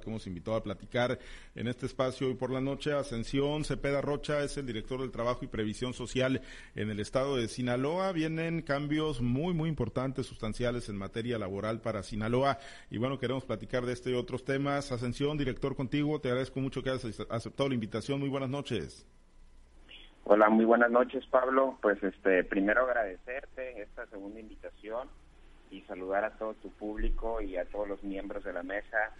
que hemos invitado a platicar en este espacio hoy por la noche. Ascensión Cepeda Rocha es el director del Trabajo y Previsión Social en el estado de Sinaloa. Vienen cambios muy, muy importantes, sustanciales en materia laboral para Sinaloa. Y bueno, queremos platicar de este y otros temas. Ascensión, director contigo, te agradezco mucho que hayas aceptado la invitación. Muy buenas noches. Hola, muy buenas noches, Pablo. Pues este, primero agradecerte esta segunda invitación y saludar a todo tu público y a todos los miembros de la mesa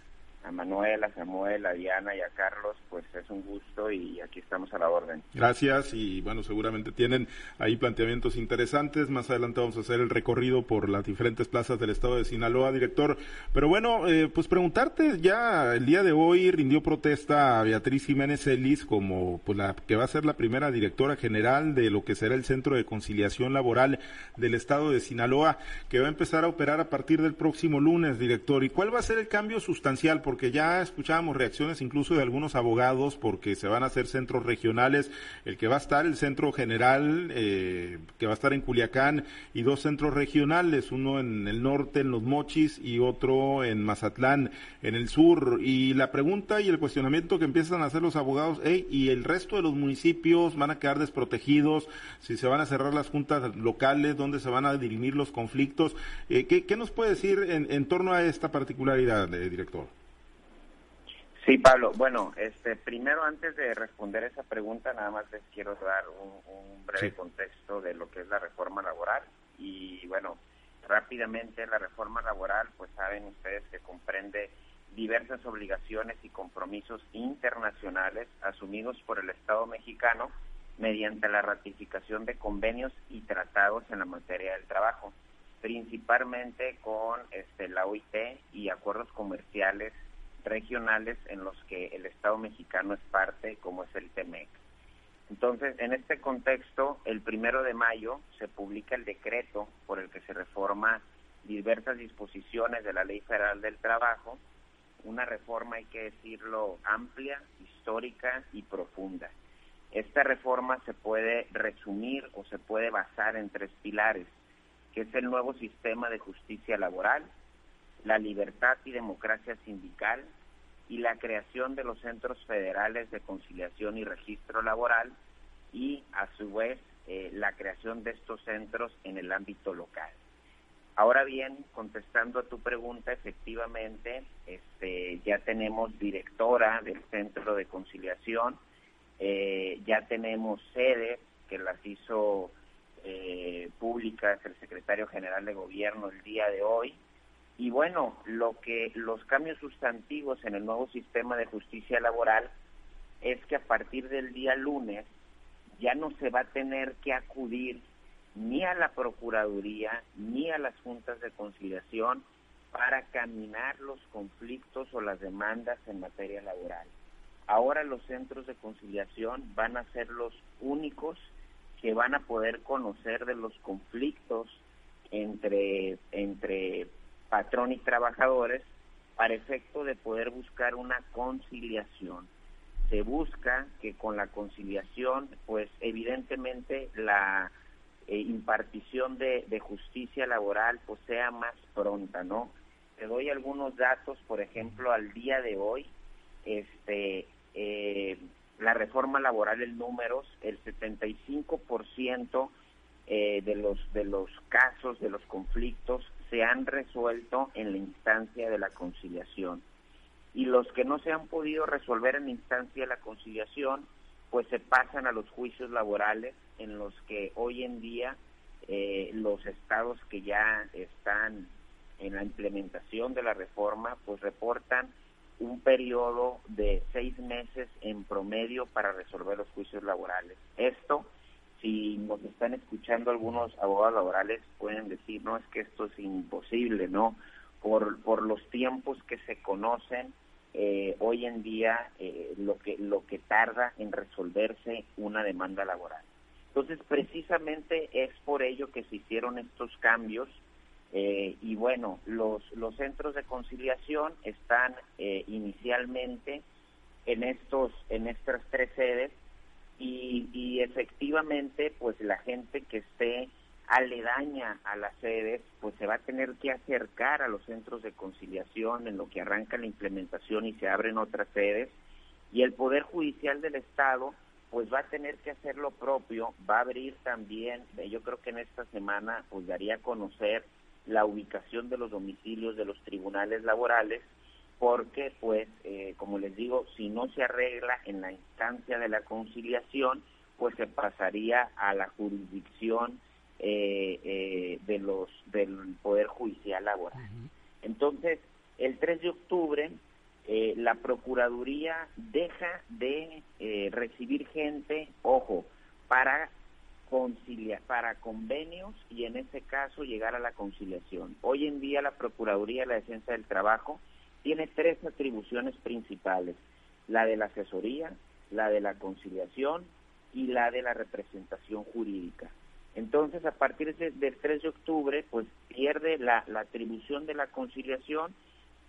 a Manuel, a Samuel, a Diana y a Carlos, pues es un gusto y aquí estamos a la orden. Gracias y bueno, seguramente tienen ahí planteamientos interesantes. Más adelante vamos a hacer el recorrido por las diferentes plazas del estado de Sinaloa, director. Pero bueno, eh, pues preguntarte, ya el día de hoy rindió protesta a Beatriz Jiménez Ellis como pues la que va a ser la primera directora general de lo que será el Centro de Conciliación Laboral del estado de Sinaloa, que va a empezar a operar a partir del próximo lunes, director. ¿Y cuál va a ser el cambio sustancial? porque ya escuchábamos reacciones incluso de algunos abogados porque se van a hacer centros regionales, el que va a estar el centro general, eh, que va a estar en Culiacán, y dos centros regionales, uno en el norte, en Los Mochis, y otro en Mazatlán, en el sur. Y la pregunta y el cuestionamiento que empiezan a hacer los abogados, ¿y el resto de los municipios van a quedar desprotegidos? Si se van a cerrar las juntas locales, ¿dónde se van a dirimir los conflictos? Eh, ¿qué, nos puede decir en, torno a esta particularidad, eh, director? Sí, Pablo. Bueno, este, primero antes de responder esa pregunta, nada más les quiero dar un, breve contexto de lo que es la reforma laboral. Y bueno, rápidamente la reforma laboral, pues saben ustedes que comprende diversas obligaciones y compromisos internacionales asumidos por el Estado mexicano mediante la ratificación de convenios y tratados en la materia del trabajo, principalmente con este, la OIT y acuerdos comerciales regionales en los que el Estado mexicano es parte, como es el TEMEC. Entonces, en este contexto, el primero de mayo se publica el decreto por el que se reforma diversas disposiciones de la Ley Federal del Trabajo, una reforma, hay que decirlo, amplia, histórica y profunda. Esta reforma se puede resumir o se puede basar en tres pilares, que es el nuevo sistema de justicia laboral, la libertad y democracia sindical y la creación de los centros federales de conciliación y registro laboral y a su vez eh, la creación de estos centros en el ámbito local. Ahora bien, contestando a tu pregunta, efectivamente, este, ya tenemos directora del centro de conciliación, eh, ya tenemos sedes que las hizo eh, públicas el secretario general de gobierno el día de hoy, y bueno, lo que los cambios sustantivos en el nuevo sistema de justicia laboral es que a partir del día lunes ya no se va a tener que acudir ni a la Procuraduría ni a las juntas de conciliación para caminar los conflictos o las demandas en materia laboral. Ahora los centros de conciliación van a ser los únicos que van a poder conocer de los conflictos entre, entre patrón y trabajadores para efecto de poder buscar una conciliación. Se busca que con la conciliación, pues evidentemente la eh, impartición de, justicia laboral pues sea más pronta, ¿no? Te doy algunos datos, por ejemplo, al día de hoy, este, eh, la reforma laboral en números, el 75% eh, de los de los casos, de los conflictos se han resuelto en la instancia de la conciliación. Y los que no se han podido resolver en la instancia de la conciliación, pues se pasan a los juicios laborales en los que hoy en día eh, los estados que ya están en la implementación de la reforma, pues reportan un periodo de seis meses en promedio para resolver los juicios laborales. Esto si nos están escuchando algunos abogados laborales pueden decir, no, es que esto es imposible, ¿no? Por, por los tiempos que se conocen eh, hoy en día, eh, lo, que, lo que tarda en resolverse una demanda laboral. Entonces, precisamente es por ello que se hicieron estos cambios eh, y bueno, los, los centros de conciliación están inicialmente en, estos, en estas tres sedes y, y efectivamente pues la gente que esté aledaña a las sedes, pues se va a tener que acercar a los centros de conciliación en lo que arranca la implementación y se abren otras sedes. Y el Poder Judicial del Estado, pues va a tener que hacer lo propio, va a abrir también, yo creo que en esta semana, pues daría a conocer la ubicación de los domicilios de los tribunales laborales, porque, pues, eh, como les digo, si no se arregla en la instancia de la conciliación, pues se pasaría a la jurisdicción eh, eh, de los del Poder Judicial Laboral. Entonces, el 3 de octubre, eh, la Procuraduría deja de recibir gente, ojo, para conciliar, para convenios y en ese caso llegar a la conciliación. Hoy en día la Procuraduría de la Defensa del Trabajo tiene tres atribuciones principales, la de la asesoría, la de la conciliación y la de la representación jurídica. Entonces, a partir del 3 de octubre, pues pierde la, atribución de la conciliación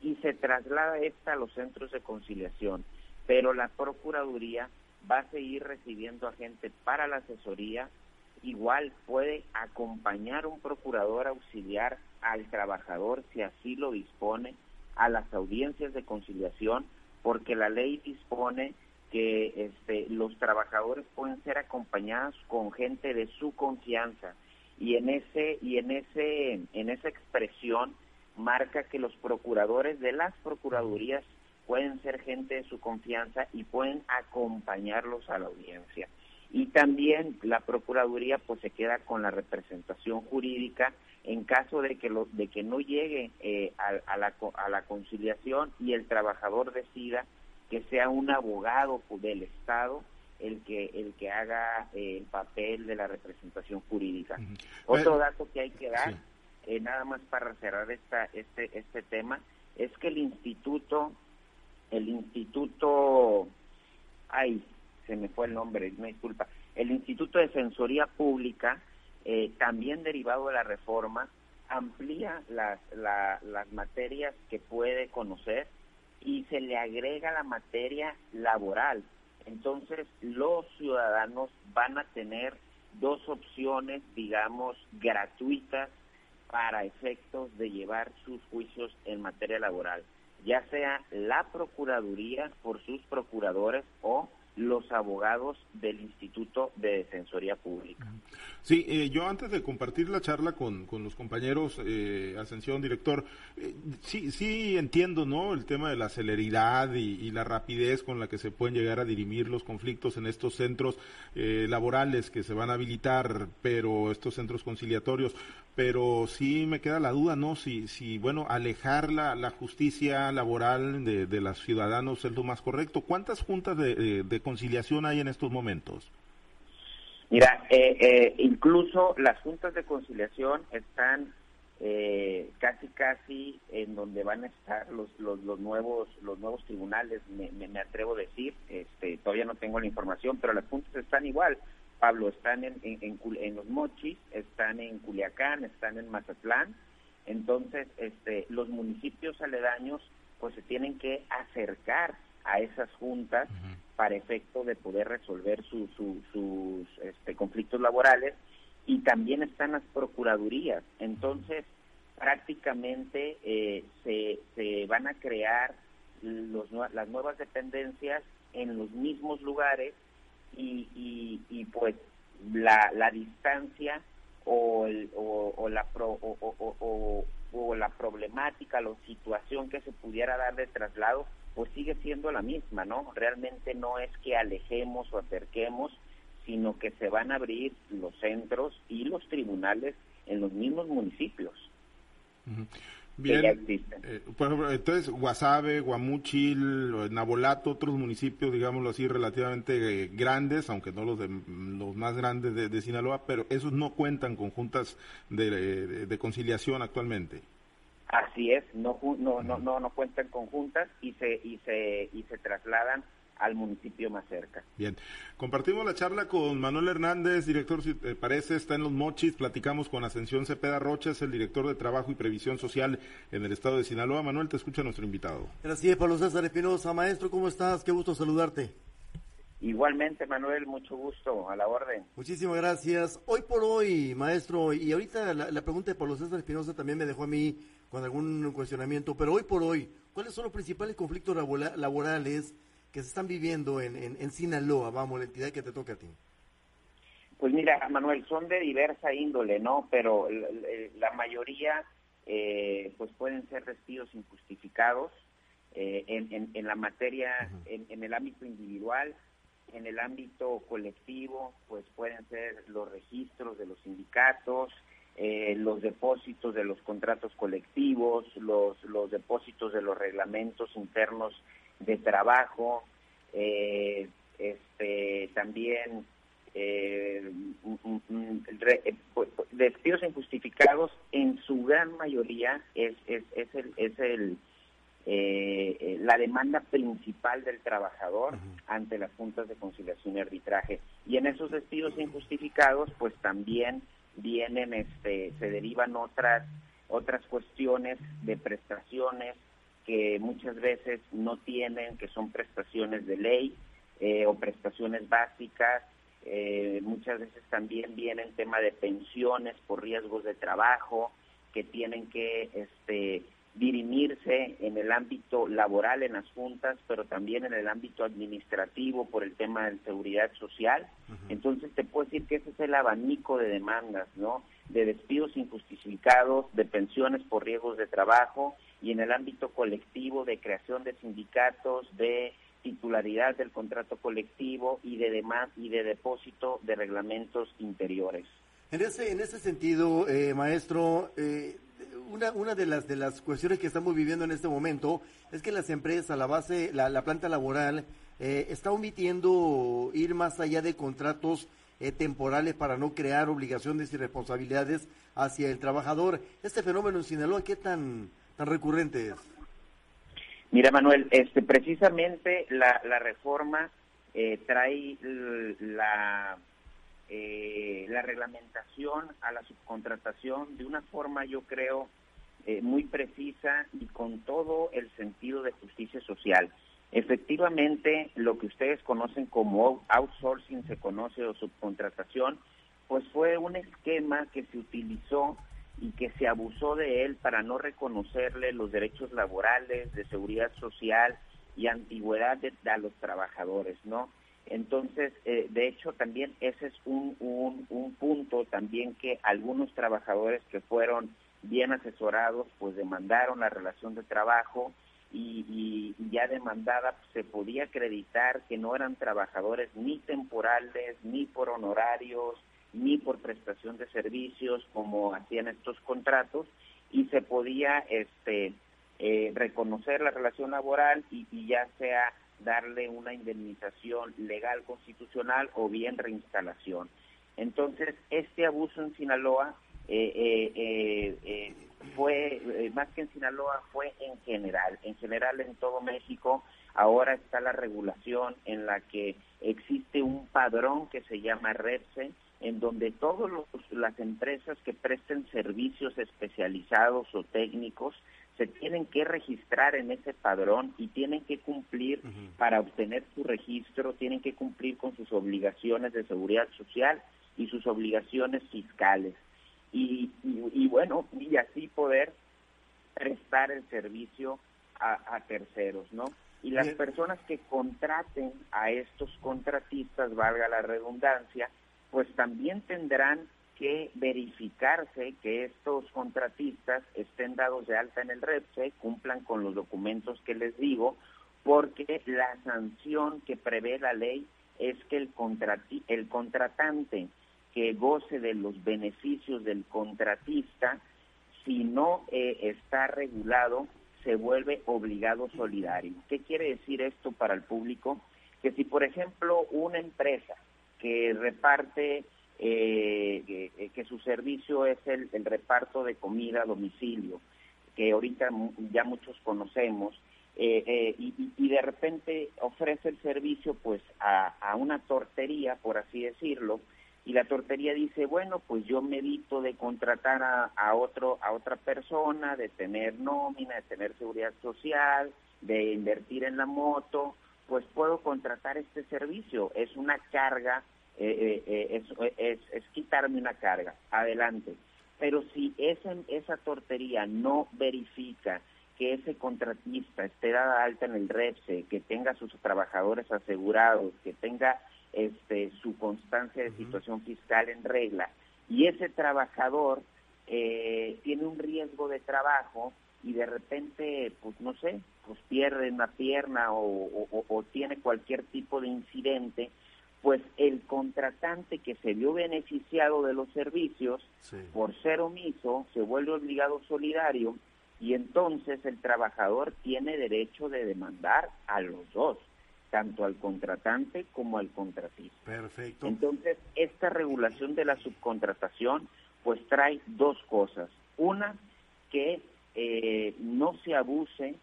y se traslada esta a los centros de conciliación. Pero la Procuraduría va a seguir recibiendo a gente para la asesoría. Igual puede acompañar un procurador auxiliar al trabajador si así lo dispone a las audiencias de conciliación, porque la ley dispone que este, los trabajadores pueden ser acompañados con gente de su confianza. Y en ese y en ese en esa expresión marca que los procuradores de las procuradurías pueden ser gente de su confianza y pueden acompañarlos a la audiencia. Y también la procuraduría pues se queda con la representación jurídica en caso de que lo, de que no llegue eh, a, la, a la conciliación y el trabajador decida que sea un abogado del Estado el que el que haga eh, el papel de la representación jurídica. Otro dato que hay que dar, eh, nada más para cerrar esta este este tema, es que el instituto el instituto ay se me fue el nombre, me disculpa, el Instituto de Defensoría Pública, eh, también derivado de la reforma, amplía las, las materias que puede conocer y se le agrega la materia laboral. Entonces, los ciudadanos van a tener dos opciones, digamos, gratuitas para efectos de llevar sus juicios en materia laboral, ya sea la Procuraduría por sus procuradores o los abogados del Instituto de Defensoría Pública. Sí, eh, yo antes de compartir la charla con, con los compañeros, eh, Ascensión, director, eh, sí, sí entiendo, ¿no? El tema de la celeridad y, la rapidez con la que se pueden llegar a dirimir los conflictos en estos centros eh, laborales que se van a habilitar, pero estos centros conciliatorios, pero sí me queda la duda, ¿no? Si, si bueno, alejar la, la justicia laboral de, de los ciudadanos es lo más correcto. ¿Cuántas juntas de, de conciliación hay en estos momentos? Mira, eh, eh, incluso las juntas de conciliación están eh, casi casi en donde van a estar los, los, los nuevos los nuevos tribunales me, me, atrevo a decir este todavía no tengo la información pero las juntas están igual Pablo están en, en, en, los Mochis están en Culiacán están en Mazatlán. Entonces este los municipios aledaños pues se tienen que acercar a esas juntas para efecto de poder resolver sus este, conflictos laborales. Y también están las procuradurías. Entonces, prácticamente eh, se, se van a crear los, las nuevas dependencias en los mismos lugares y, y, pues la, la distancia o, el, o, la o, o, la problemática, la situación que se pudiera dar de traslado pues sigue siendo la misma, ¿no? Realmente no es que alejemos o acerquemos, sino que se van a abrir los centros y los tribunales en los mismos municipios. Bien, eh, por ejemplo, entonces Guasave, Guamuchil, Nabolato, otros municipios, digámoslo así, relativamente eh, grandes, aunque no los de, los más grandes de, Sinaloa, pero esos no cuentan con juntas de conciliación actualmente. Así es, no, no, no, no, no cuentan con juntas y se, y se, y se trasladan al municipio más cerca. Bien, compartimos la charla con Manuel Hernández, director, si te parece, está en Los Mochis, platicamos con Ascensión Cepeda Rochas, el director de Trabajo y Previsión Social en el estado de Sinaloa. Manuel, te escucha nuestro invitado. Gracias, Pablo César Espinosa. Maestro, ¿cómo estás? Qué gusto saludarte. Igualmente, Manuel, mucho gusto, a la orden. Muchísimas gracias. Hoy por hoy, maestro, y ahorita la, la pregunta de Pablo César Espinosa también me dejó a mí con algún cuestionamiento, pero hoy por hoy, ¿cuáles son los principales conflictos laborales que se están viviendo en, en, Sinaloa, vamos, la entidad que te toca a ti? Pues mira, Manuel, son de diversa índole, ¿no? Pero la, mayoría, eh, pues pueden ser despidos injustificados eh, en, en, la materia, en el ámbito individual, en el ámbito colectivo, pues pueden ser los registros de los sindicatos, eh, los depósitos de los contratos colectivos, los, los depósitos de los reglamentos internos de trabajo, eh, este, también eh, pues, despidos injustificados en su gran mayoría es, es, es el, es el eh, la demanda principal del trabajador ante las juntas de conciliación y arbitraje. Y en esos despidos injustificados, pues también vienen, este, se derivan otras, otras cuestiones de prestaciones que muchas veces no tienen, que son prestaciones de ley eh, o prestaciones básicas. Eh, muchas veces también vienen tema de pensiones por riesgos de trabajo que tienen que este, dirimirse en el ámbito laboral en las juntas, pero también en el ámbito administrativo por el tema de seguridad social. Entonces te puedo decir que ese es el abanico de demandas, ¿no? De despidos injustificados, de pensiones por riesgos de trabajo y en el ámbito colectivo de creación de sindicatos, de titularidad del contrato colectivo y de demás y de depósito de reglamentos interiores. En ese en ese sentido, eh, maestro, eh, una, una de las de las cuestiones que estamos viviendo en este momento es que las empresas, la base, la, la planta laboral, eh, está omitiendo ir más allá de contratos eh, temporales para no crear obligaciones y responsabilidades hacia el trabajador. Este fenómeno en Sinaloa, ¿qué tan, tan recurrente es? Mira, Manuel, este, precisamente la, la reforma eh, trae la eh, la reglamentación a la subcontratación de una forma, yo creo, eh, muy precisa y con todo el sentido de justicia social. Efectivamente, lo que ustedes conocen como outsourcing se conoce o subcontratación, pues fue un esquema que se utilizó y que se abusó de él para no reconocerle los derechos laborales, de seguridad social y antigüedad de, a los trabajadores, ¿no? Entonces, eh, de hecho, también ese es un, un, punto también que algunos trabajadores que fueron bien asesorados, pues demandaron la relación de trabajo y, ya demandada pues, se podía acreditar que no eran trabajadores ni temporales, ni por honorarios, ni por prestación de servicios como hacían estos contratos y se podía este eh, reconocer la relación laboral y ya sea darle una indemnización legal constitucional o bien reinstalación. Entonces, este abuso en Sinaloa eh, eh, eh, fue, más que en Sinaloa, fue en general, en general en todo México. Ahora está la regulación en la que existe un padrón que se llama REPSE, en donde todas las empresas que presten servicios especializados o técnicos se tienen que registrar en ese padrón y tienen que cumplir para obtener su registro, tienen que cumplir con sus obligaciones de seguridad social y sus obligaciones fiscales. Y, y, bueno, y así poder prestar el servicio a, terceros, ¿no? Y las personas que contraten a estos contratistas, valga la redundancia, pues también tendrán que verificarse que estos contratistas estén dados de alta en el REPSE, cumplan con los documentos que les digo, porque la sanción que prevé la ley es que el, el contratante que goce de los beneficios del contratista, si no eh, está regulado, se vuelve obligado solidario. ¿Qué quiere decir esto para el público? Que si, por ejemplo, una empresa que reparte eh, que, su servicio es el, reparto de comida a domicilio, que ahorita ya muchos conocemos, eh, eh, y, de repente ofrece el servicio pues a, una tortería, por así decirlo, y la tortería dice, bueno, pues yo me evito de contratar a, a, otro, a otra persona, de tener nómina, de tener seguridad social, de invertir en la moto, pues puedo contratar este servicio. Es una carga, eh, eh, eh, es, es, quitarme una carga. Adelante. Pero si esa, esa tortería no verifica que ese contratista esté dada alta en el REPSE, que tenga sus trabajadores asegurados, que tenga este, su constancia de situación fiscal en regla, y ese trabajador tiene un riesgo de trabajo, y de repente, pues no sé, pues pierde una pierna o, tiene cualquier tipo de incidente, pues el contratante que se vio beneficiado de los servicios, por ser omiso, se vuelve obligado solidario y entonces el trabajador tiene derecho de demandar a los dos, tanto al contratante como al contratista. Perfecto. Entonces, esta regulación de la subcontratación, pues trae dos cosas. Una, que eh, no se abuse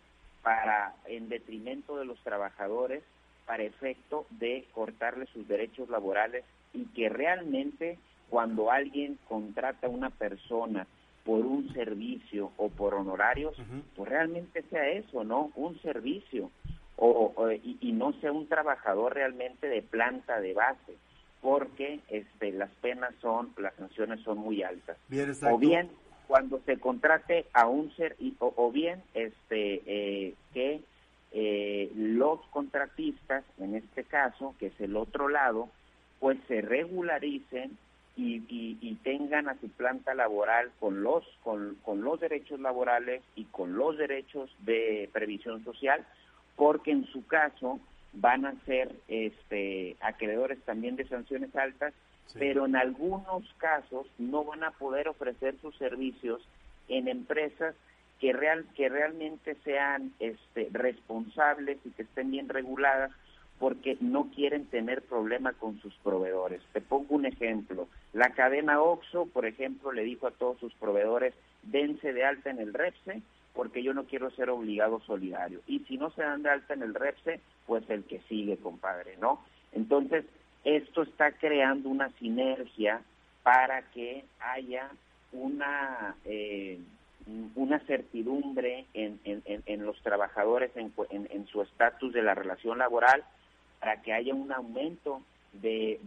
para en detrimento de los trabajadores para efecto de cortarle sus derechos laborales y que realmente cuando alguien contrata a una persona por un servicio o por honorarios, pues realmente sea eso, ¿no? Un servicio o, y, no sea un trabajador realmente de planta de base, porque este, las penas son, las sanciones son muy altas. o bien cuando se contrate a un ser o, bien este eh, que eh, los contratistas en este caso que es el otro lado pues se regularicen y, y, tengan a su planta laboral con los con, con los derechos laborales y con los derechos de previsión social porque en su caso van a ser este acreedores también de sanciones altas pero en algunos casos no van a poder ofrecer sus servicios en empresas que real que realmente sean este, responsables y que estén bien reguladas porque no quieren tener problemas con sus proveedores. Te pongo un ejemplo. La cadena OXO, por ejemplo, le dijo a todos sus proveedores, dense de alta en el REPSE porque yo no quiero ser obligado solidario. Y si no se dan de alta en el REPSE, pues el que sigue, compadre, ¿no? Entonces, esto está creando una sinergia para que haya una, eh, una certidumbre en, en, los trabajadores en, en su estatus de la relación laboral, para que haya un aumento de,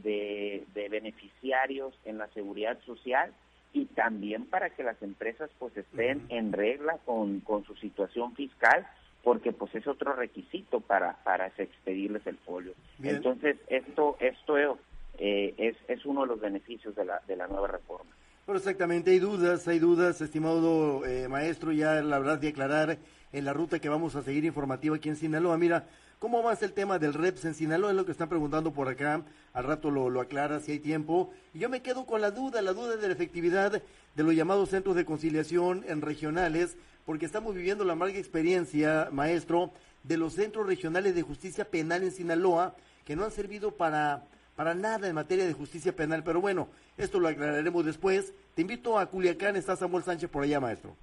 de, beneficiarios en la seguridad social y también para que las empresas pues estén en regla con, con su situación fiscal porque pues es otro requisito para para expedirles el folio. Entonces esto esto eh, es es uno de los beneficios de la de la nueva reforma. Bueno, exactamente, hay dudas, hay dudas, estimado eh, maestro, ya la verdad de aclarar en la ruta que vamos a seguir informativa aquí en Sinaloa. Mira, ¿cómo va a ser el tema del REPS en Sinaloa? Es lo que están preguntando por acá, al rato lo, lo aclara si hay tiempo. Y yo me quedo con la duda, la duda de la efectividad de los llamados centros de conciliación en regionales, porque estamos viviendo la amarga experiencia, maestro, de los centros regionales de justicia penal en Sinaloa, que no han servido para, para nada en materia de justicia penal. Pero bueno, esto lo aclararemos después. Te invito a Culiacán, está Samuel Sánchez por allá, maestro.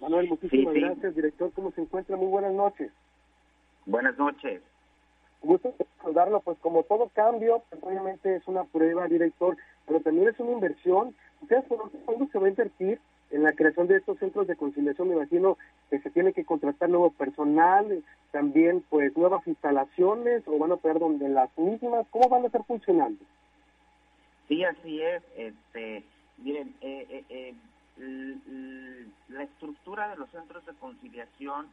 Manuel, muchísimas gracias, director. ¿Cómo se encuentra? Muy buenas noches. Buenas noches. Gusto saludarlo, pues como todo cambio, pues, obviamente es una prueba, director, pero también es una inversión. ¿Ustedes cuándo se va a invertir en la creación de estos centros de conciliación me imagino que se tiene que contratar nuevo personal, también pues nuevas instalaciones o van a operar donde las mismas, ¿cómo van a estar funcionando? Sí, así es. Este, miren, eh, eh, eh, la estructura de los centros de conciliación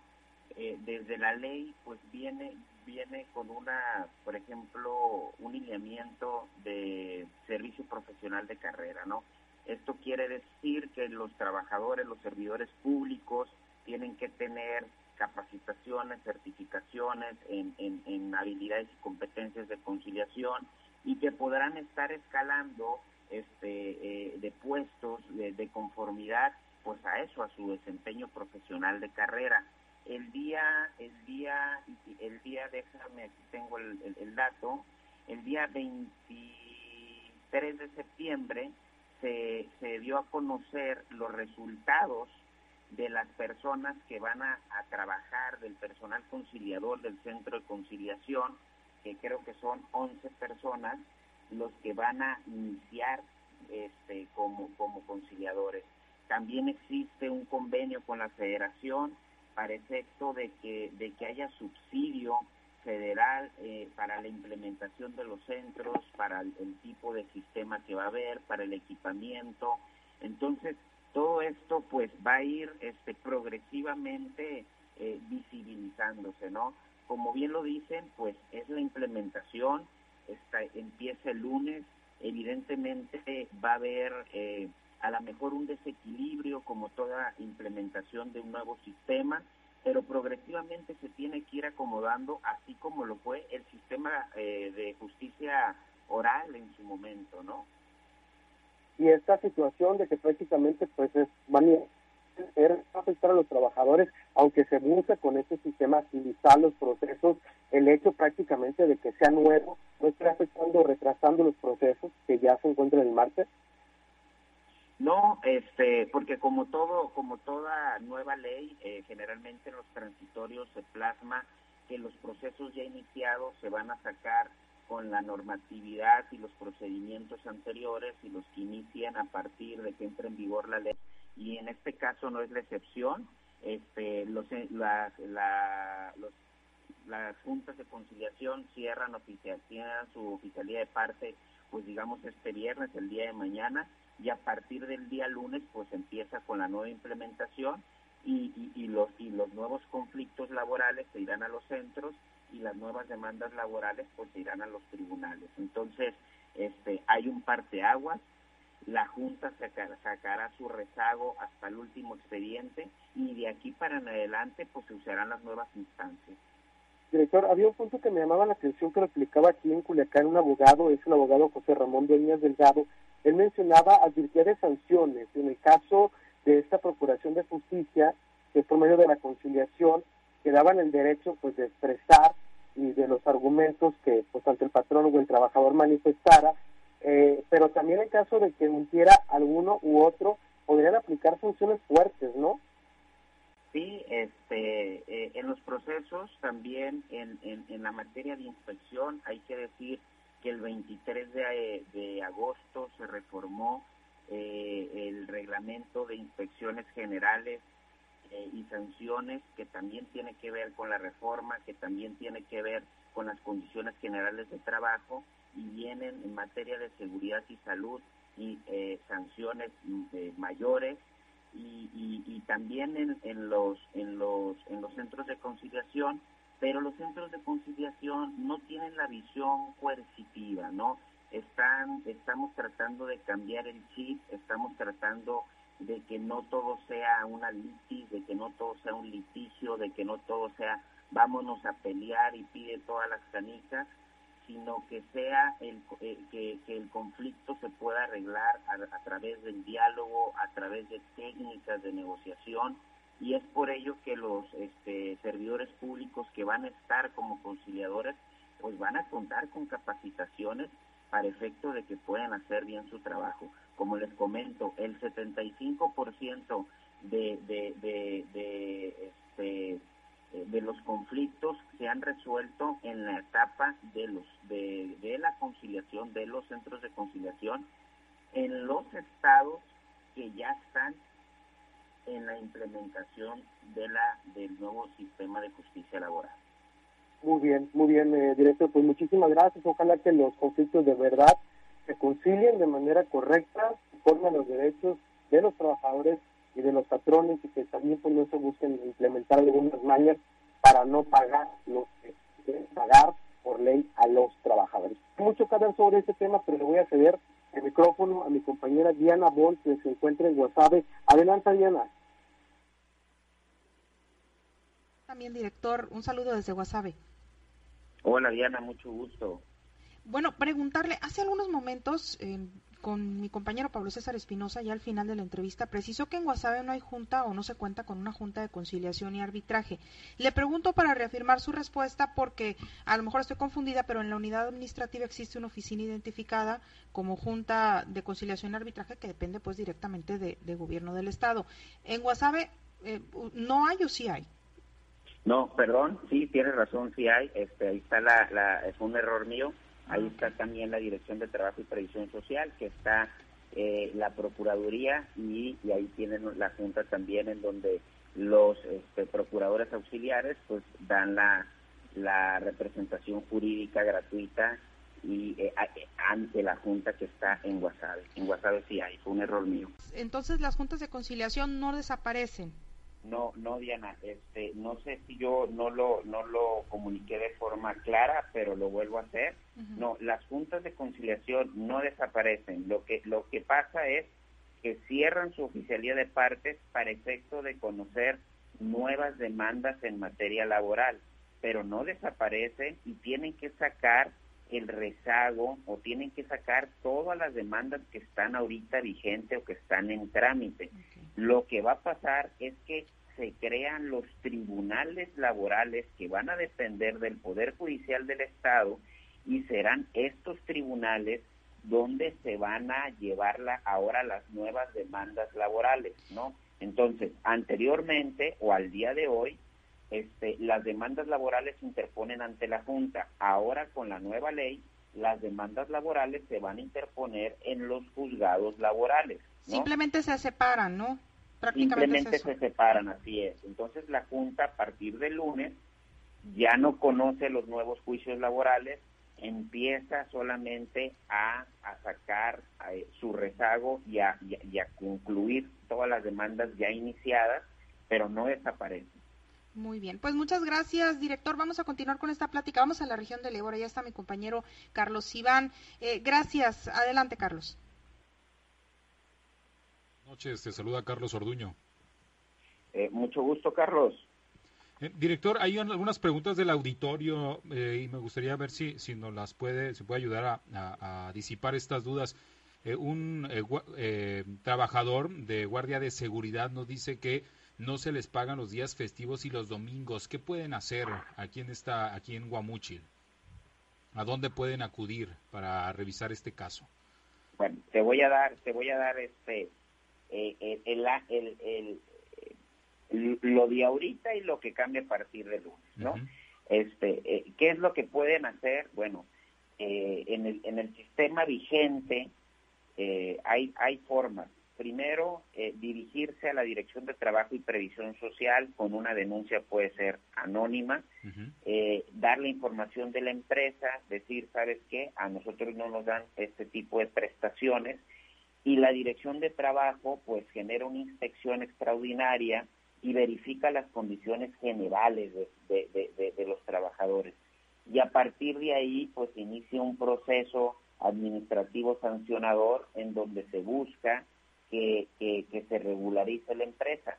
desde la ley pues viene viene con una, por ejemplo, un lineamiento de servicio profesional de carrera, ¿no? Esto quiere decir que los trabajadores, los servidores públicos tienen que tener capacitaciones, certificaciones en, habilidades y competencias de conciliación y que podrán estar escalando este, eh, de puestos de, conformidad pues a eso, a su desempeño profesional de carrera. El día, el día, el día, déjame, aquí tengo el, dato, el día 23 de septiembre se, se dio a conocer los resultados de las personas que van a, trabajar, del personal conciliador del centro de conciliación, que creo que son 11 personas los que van a iniciar este, como, como conciliadores. También existe un convenio con la federación para efecto de que, de que haya subsidio federal eh, para la implementación de los centros, para el, tipo de sistema que va a haber, para el equipamiento. Entonces, todo esto pues va a ir este, progresivamente eh, visibilizándose, ¿no? Como bien lo dicen, pues es la implementación, está, empieza el lunes, evidentemente va a haber eh, un desequilibrio como toda implementación de un nuevo sistema, pero progresivamente se tiene que ir acomodando, así como lo fue el sistema eh, de justicia oral en su momento, ¿no? Y esta situación de que prácticamente pues es, van a afectar a los trabajadores, aunque se busca con este sistema agilizar los procesos, el hecho prácticamente de que sea nuevo no está afectando o retrasando los procesos que ya se encuentran en marcha. No, este, porque como todo, como toda nueva ley, eh, generalmente en los transitorios se plasma que los procesos ya iniciados se van a sacar con la normatividad y los procedimientos anteriores y los que inician a partir de que entre en vigor la ley. Y en este caso no es la excepción. Este, los, las, las juntas de conciliación cierran oficial, su oficialidad de parte, pues digamos este viernes, el día de mañana, y a partir del día lunes pues empieza con la nueva implementación y, los, y los nuevos conflictos laborales se irán a los centros y las nuevas demandas laborales pues se irán a los tribunales. Entonces, este, hay un parteaguas, la Junta sacará, sacará su rezago hasta el último expediente y de aquí para en adelante pues se usarán las nuevas instancias. Director, había un punto que me llamaba la atención que lo explicaba aquí en Culiacán un abogado, es el abogado José Ramón Dueñas Delgado, él mencionaba advirtió de sanciones en el caso de esta Procuración de Justicia, que por medio de la conciliación, que daban el derecho pues de expresar y de los argumentos que pues ante el patrón o el trabajador manifestara, eh, pero también en caso de que mintiera alguno u otro, podrían aplicar sanciones fuertes, ¿no? Sí, este, eh, en los procesos también en, en, en la materia de inspección hay que decir que el 23 de, de agosto se reformó eh, el reglamento de inspecciones generales eh, y sanciones que también tiene que ver con la reforma, que también tiene que ver con las condiciones generales de trabajo y vienen en materia de seguridad y salud y eh, sanciones mayores y, y, y también en, en, los en los en los centros de conciliación pero los centros de conciliación no tienen la visión coercitiva, ¿no? Están, estamos tratando de cambiar el chip, estamos tratando de que no todo sea una litis, de que no todo sea un litigio, de que no todo sea vámonos a pelear y pide todas las canicas, sino que sea el, eh, que, el conflicto se pueda arreglar a través del diálogo, a través de técnicas de negociación y es por ello que los este, servidores públicos que van a estar como conciliadores pues van a contar con capacitaciones para efecto de que puedan hacer bien su trabajo. Como les comento, el 75% de, de, de, de, este, de los conflictos se han resuelto en la etapa de, los, de, de la conciliación, de los centros de conciliación, en los estados que ya están en la implementación de la del nuevo sistema de justicia laboral. Muy bien, muy bien, eh, director. Pues muchísimas gracias. Ojalá que los conflictos de verdad se concilien de manera correcta, formen los derechos de los trabajadores y de los patrones y que también por eso busquen implementar algunas mañas para no pagar lo que pagar por ley a los trabajadores. mucho que hablar sobre este tema, pero le voy a ceder el micrófono a mi compañera Diana Bol, que se encuentra en Guasave. Adelante, Diana. También, director, un saludo desde Guasave. Hola, Diana, mucho gusto. Bueno, preguntarle, hace algunos momentos con mi compañero Pablo César Espinosa, ya al final de la entrevista, precisó que en Guasave no hay junta o no se cuenta con una junta de conciliación y arbitraje. Le pregunto para reafirmar su respuesta porque a lo mejor estoy confundida, pero en la unidad administrativa existe una oficina identificada como junta de conciliación y arbitraje que depende pues directamente de, gobierno del Estado. En Guasave eh, no hay o sí hay. No, perdón, sí, tienes razón, sí hay, este, ahí está la, la, es un error mío, ahí está también la Dirección de Trabajo y Previsión Social, que está eh, la Procuraduría y, ahí tienen la Junta también en donde los este, procuradores auxiliares pues dan la la representación jurídica gratuita y eh, eh, ante la junta que está en Guasave. En Guasave sí hay, fue un error mío. Entonces las juntas de conciliación no desaparecen. No, no Diana, este, no sé si yo no lo no lo comuniqué de forma clara, pero lo vuelvo a hacer. No, las juntas de conciliación no desaparecen. Lo que lo que pasa es que cierran su oficialía de partes para efecto de conocer nuevas demandas en materia laboral, pero no desaparecen y tienen que sacar el rezago o tienen que sacar todas las demandas que están ahorita vigentes o que están en trámite. Lo que va a pasar es que se crean los tribunales laborales que van a depender del Poder Judicial del Estado y serán estos tribunales donde se van a llevarla ahora las nuevas demandas laborales, ¿no? Entonces, anteriormente o al día de hoy, este, las demandas laborales se interponen ante la Junta. Ahora con la nueva ley, las demandas laborales se van a interponer en los juzgados laborales. Simplemente se separan, ¿no? Simplemente se separan, así es. Entonces la Junta a partir del lunes ya no conoce los nuevos juicios laborales, empieza solamente a, sacar eh, su rezago y a, y a concluir todas las demandas ya iniciadas, pero no desaparece. Muy bien, pues muchas gracias, director. Vamos a continuar con esta plática. Vamos a la región de Lebora. Ya está mi compañero Carlos Iván. Eh, gracias. Adelante, Carlos. Noches. Te saluda Carlos Orduño. Eh, mucho gusto, Carlos. Eh, director, hay algunas preguntas del auditorio y me gustaría ver si, si nos las puede, se puede ayudar a, disipar estas dudas. un trabajador de guardia de seguridad nos dice que no se les pagan los días festivos y los domingos. ¿Qué pueden hacer aquí en esta, aquí en Guamúchil? ¿A dónde pueden acudir para revisar este caso? Bueno, te voy a dar, te voy a dar este eh, el, el, el, lo de ahorita y lo que cambia a partir de lunes, ¿no? Este, eh, ¿qué es lo que pueden hacer? Bueno, eh, en el en el sistema vigente hay hay formas primero, eh, dirigirse a la Dirección de Trabajo y Previsión Social con una denuncia puede ser anónima, eh, dar la información de la empresa, decir, ¿sabes qué? A nosotros no nos dan este tipo de prestaciones y la Dirección de Trabajo pues genera una inspección extraordinaria y verifica las condiciones generales de, de los trabajadores. Y a partir de ahí pues inicia un proceso administrativo sancionador en donde se busca que, que, se regularice la empresa.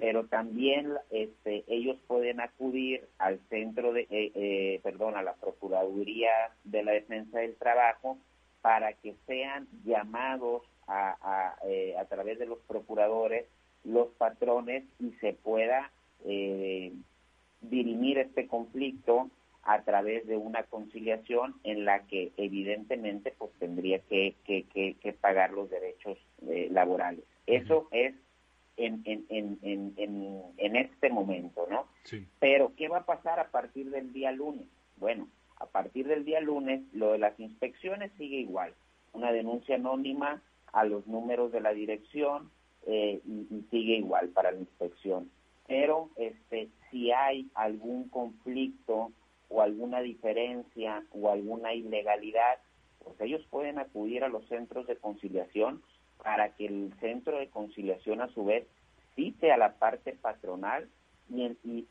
Pero también este, ellos pueden acudir al centro de, eh, eh, perdón, a la Procuraduría de la Defensa del Trabajo para que sean llamados a, a, eh, a través de los procuradores los patrones y se pueda eh, dirimir este conflicto a través de una conciliación en la que evidentemente pues tendría que, que, que, pagar los derechos eh, laborales. Eso es en, en, en, en, en este momento, ¿no? Sí. Pero, ¿qué va a pasar a partir del día lunes? Bueno, a partir del día lunes, lo de las inspecciones sigue igual. Una denuncia anónima a los números de la dirección eh, y, y, sigue igual para la inspección. Pero este, si hay algún conflicto o alguna diferencia o alguna ilegalidad, pues ellos pueden acudir a los centros de conciliación para que el centro de conciliación a su vez cite a la parte patronal y en, y,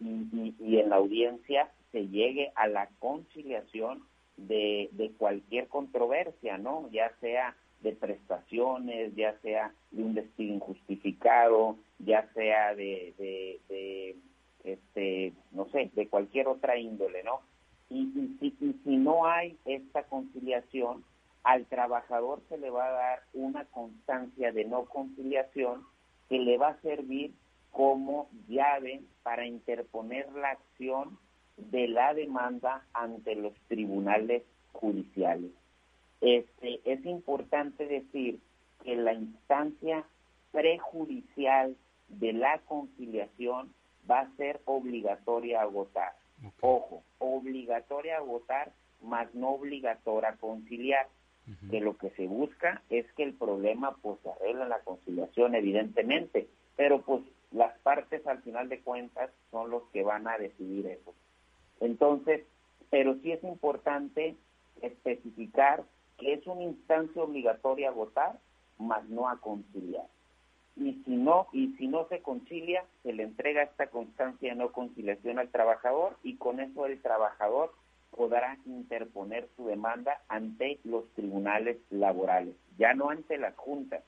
y, en la audiencia se llegue a la conciliación de, de cualquier controversia, ¿no? Ya sea de prestaciones, ya sea de un despido injustificado, ya sea de, de, este, no sé, de cualquier otra índole, ¿no? Y, y, si no hay esta conciliación, al trabajador se le va a dar una constancia de no conciliación que le va a servir como llave para interponer la acción de la demanda ante los tribunales judiciales. Este, es importante decir que la instancia prejudicial de la conciliación va a ser obligatoria a agotar. Ojo, obligatoria a votar, más no obligatoria a conciliar. Que lo que se busca es que el problema pues se arregle en la conciliación, evidentemente, pero pues las partes al final de cuentas son los que van a decidir eso. Entonces, pero sí es importante especificar que es una instancia obligatoria a votar, más no a conciliar. Y si no, y si no se concilia, se le entrega esta constancia de no conciliación al trabajador y con eso el trabajador podrá interponer su demanda ante los tribunales laborales, ya no ante las juntas,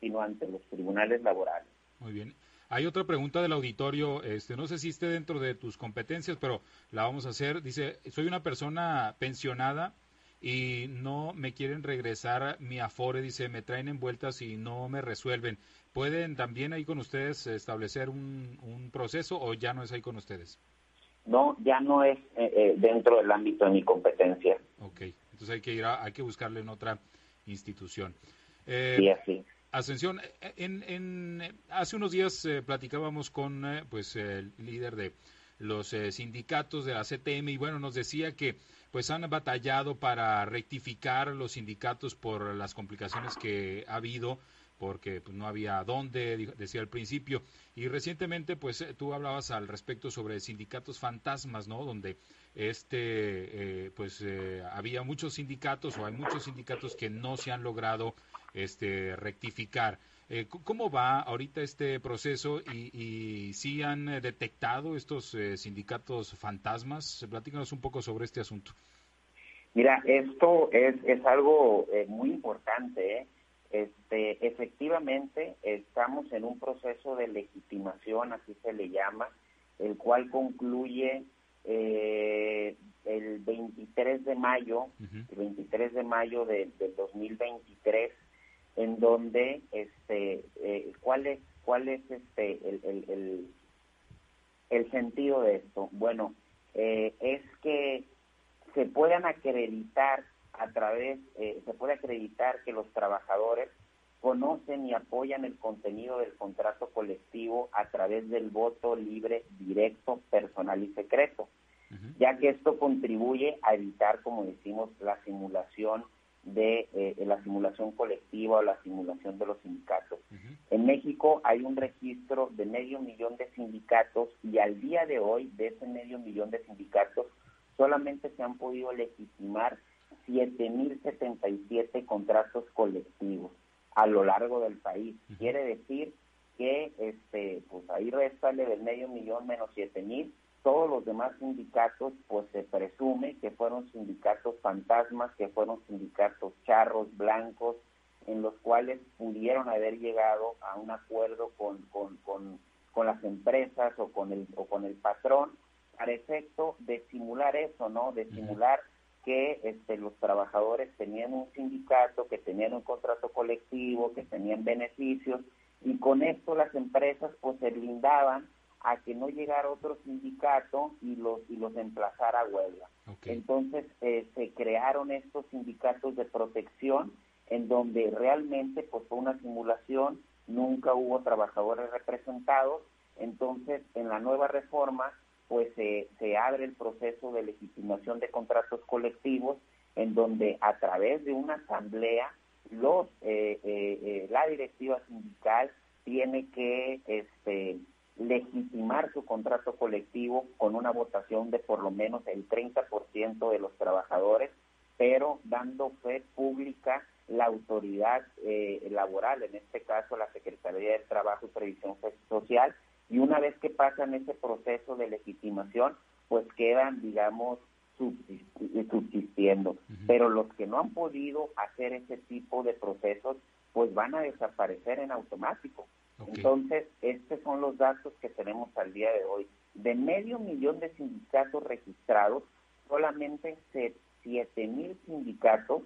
sino ante los tribunales laborales. Muy bien. Hay otra pregunta del auditorio, este, no sé si esté dentro de tus competencias, pero la vamos a hacer. Dice, soy una persona pensionada y no me quieren regresar mi afore, dice, me traen envueltas y no me resuelven. ¿Pueden también ahí con ustedes establecer un, un proceso o ya no es ahí con ustedes? No, ya no es eh, eh, dentro del ámbito de mi competencia. Ok, entonces hay que ir hay que buscarle en otra institución. Eh, sí, así. Ascensión, en, en, hace unos días eh, platicábamos con eh, pues el líder de los eh, sindicatos de la CTM y bueno, nos decía que pues han batallado para rectificar los sindicatos por las complicaciones que ha habido porque pues, no había dónde, decía al principio. Y recientemente, pues tú hablabas al respecto sobre sindicatos fantasmas, ¿no? Donde este, pues había muchos sindicatos o hay muchos sindicatos que no se han logrado este, rectificar. Eh, ¿Cómo va ahorita este proceso y, y si han eh, detectado estos eh, sindicatos fantasmas? Platícanos un poco sobre este asunto. Mira, esto es, es algo muy importante. Este, efectivamente, estamos en un proceso de legitimación, así se le llama, el cual concluye el 23 de mayo, el 23 de mayo de, del 2023 en donde este eh, cuál es cuál es este el, el, sentido de esto bueno eh, es que se puedan acreditar a través eh, se puede acreditar que los trabajadores conocen y apoyan el contenido del contrato colectivo a través del voto libre directo personal y secreto ya que esto contribuye a evitar como decimos la simulación de eh, la simulación colectiva o la simulación de los sindicatos. En México hay un registro de medio millón de sindicatos y al día de hoy de ese medio millón de sindicatos solamente se han podido legitimar 7.077 contratos colectivos a lo largo del país. Quiere decir que este pues ahí restale del medio millón menos 7.000 todos los demás sindicatos, pues se presume que fueron sindicatos fantasmas, que fueron sindicatos charros, blancos, en los cuales pudieron haber llegado a un acuerdo con, con, con, con las empresas o con, el, o con el patrón para efecto de simular eso, ¿no? De simular que este, los trabajadores tenían un sindicato, que tenían un contrato colectivo, que tenían beneficios, y con esto las empresas pues se blindaban a que no llegara otro sindicato y los y los emplazara a huelga. Entonces eh, se crearon estos sindicatos de protección en donde realmente pues fue una simulación, nunca hubo trabajadores representados, entonces en la nueva reforma pues se abre el proceso de legitimación de contratos colectivos en donde a través de una asamblea los eh, eh, la directiva sindical tiene que este legitimar su contrato colectivo con una votación de por lo menos el 30% de los trabajadores, pero dando fe pública la autoridad eh, laboral, en este caso la Secretaría de Trabajo y Previsión Social, y una vez que pasan ese proceso de legitimación, pues quedan, digamos, subsistiendo. Pero los que no han podido hacer ese tipo de procesos, pues van a desaparecer en automático. Entonces, estos son los datos que tenemos al día de hoy. De medio millón de sindicatos registrados, solamente 7 mil sindicatos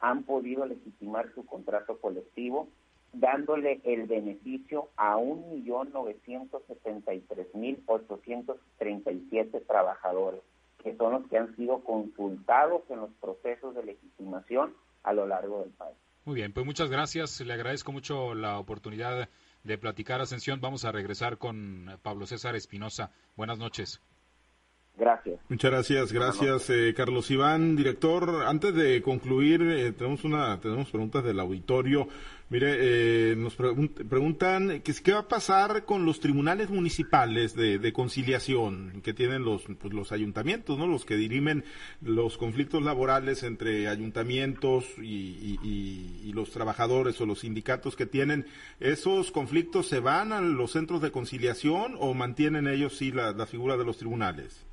han podido legitimar su contrato colectivo, dándole el beneficio a 1.973.837 trabajadores, que son los que han sido consultados en los procesos de legitimación a lo largo del país. Muy bien, pues muchas gracias. Le agradezco mucho la oportunidad de platicar Ascensión. Vamos a regresar con Pablo César Espinosa. Buenas noches. Gracias. Muchas gracias, gracias eh, Carlos Iván, director. Antes de concluir, eh, tenemos una, tenemos preguntas del auditorio. Mire, eh, nos preguntan que qué va a pasar con los tribunales municipales de, conciliación que tienen los, pues, los ayuntamientos, ¿no? Los que dirimen los conflictos laborales entre ayuntamientos y, los trabajadores o los sindicatos que tienen. ¿Esos conflictos se van a los centros de conciliación o mantienen ellos sí la, la figura de los tribunales?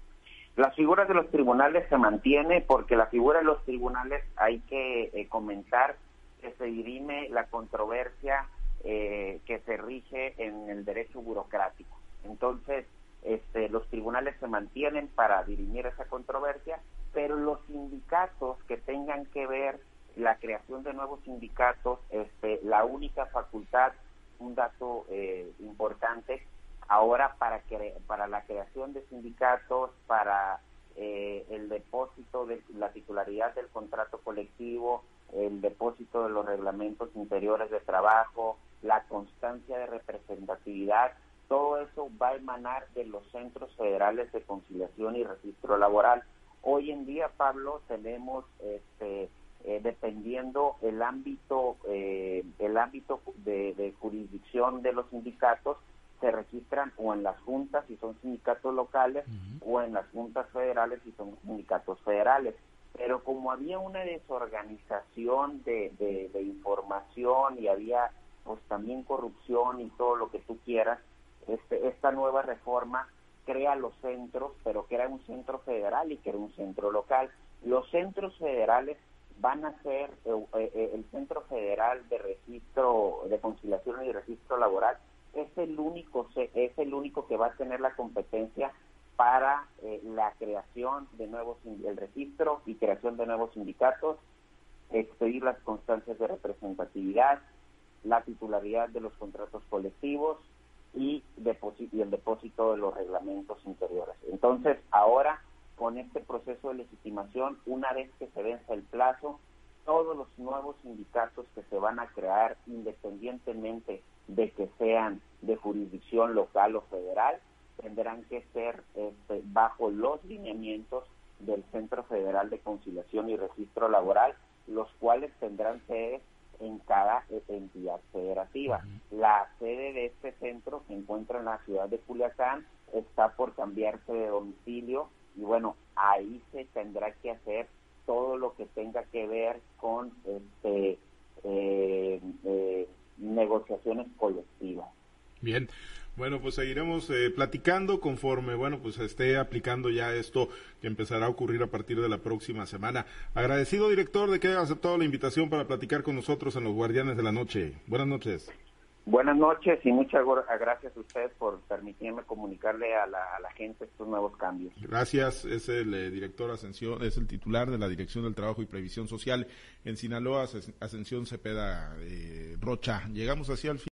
Las figuras de los tribunales se mantiene porque la figura de los tribunales hay que eh, comentar que se dirime la controversia eh, que se rige en el derecho burocrático. Entonces, este, los tribunales se mantienen para dirimir esa controversia, pero los sindicatos que tengan que ver la creación de nuevos sindicatos, este, la única facultad, un dato eh, importante, ahora para, para la creación de sindicatos, para eh, el depósito de la titularidad del contrato colectivo, el depósito de los reglamentos interiores de trabajo, la constancia de representatividad, todo eso va a emanar de los centros federales de conciliación y registro laboral. Hoy en día, Pablo, tenemos este, eh, dependiendo el ámbito eh, el ámbito de, jurisdicción de los sindicatos se registran o en las juntas si son sindicatos locales o en las juntas federales si son sindicatos federales. Pero como había una desorganización de, información y había pues también corrupción y todo lo que tú quieras, este, esta nueva reforma crea los centros, pero que era un centro federal y que era un centro local. Los centros federales van a ser eh, eh, el Centro Federal de Registro de Conciliación y Registro Laboral es el único es el único que va a tener la competencia para eh, la creación de nuevos registro de nuevos sindicatos expedir las constancias de representatividad la titularidad de los contratos colectivos y, y el depósito de los reglamentos interiores. Entonces ahora con este proceso de legitimación una vez que se vence el plazo todos los nuevos sindicatos que se van a crear independientemente de que sean de jurisdicción local o federal, tendrán que ser este, bajo los lineamientos del Centro Federal de Conciliación y Registro Laboral, los cuales tendrán sede en cada entidad federativa. La sede de este centro se encuentra en la ciudad de Culiacán, está por cambiarse de domicilio y bueno, ahí se tendrá que hacer todo lo que tenga que ver con este eh, eh, negociaciones colectivas. Bien. Bueno, pues seguiremos eh, platicando conforme, bueno, pues esté aplicando ya esto que empezará a ocurrir a partir de la próxima semana. Agradecido, director, de que haya aceptado la invitación para platicar con nosotros en los Guardianes de la Noche. Buenas noches. Buenas noches y muchas gracias a ustedes por permitirme comunicarle a la, gente estos nuevos cambios. Gracias, es el eh, director Ascensión, es el titular de la Dirección del Trabajo y Previsión Social en Sinaloa, Ascensión Cepeda eh, Rocha. Llegamos así al fin.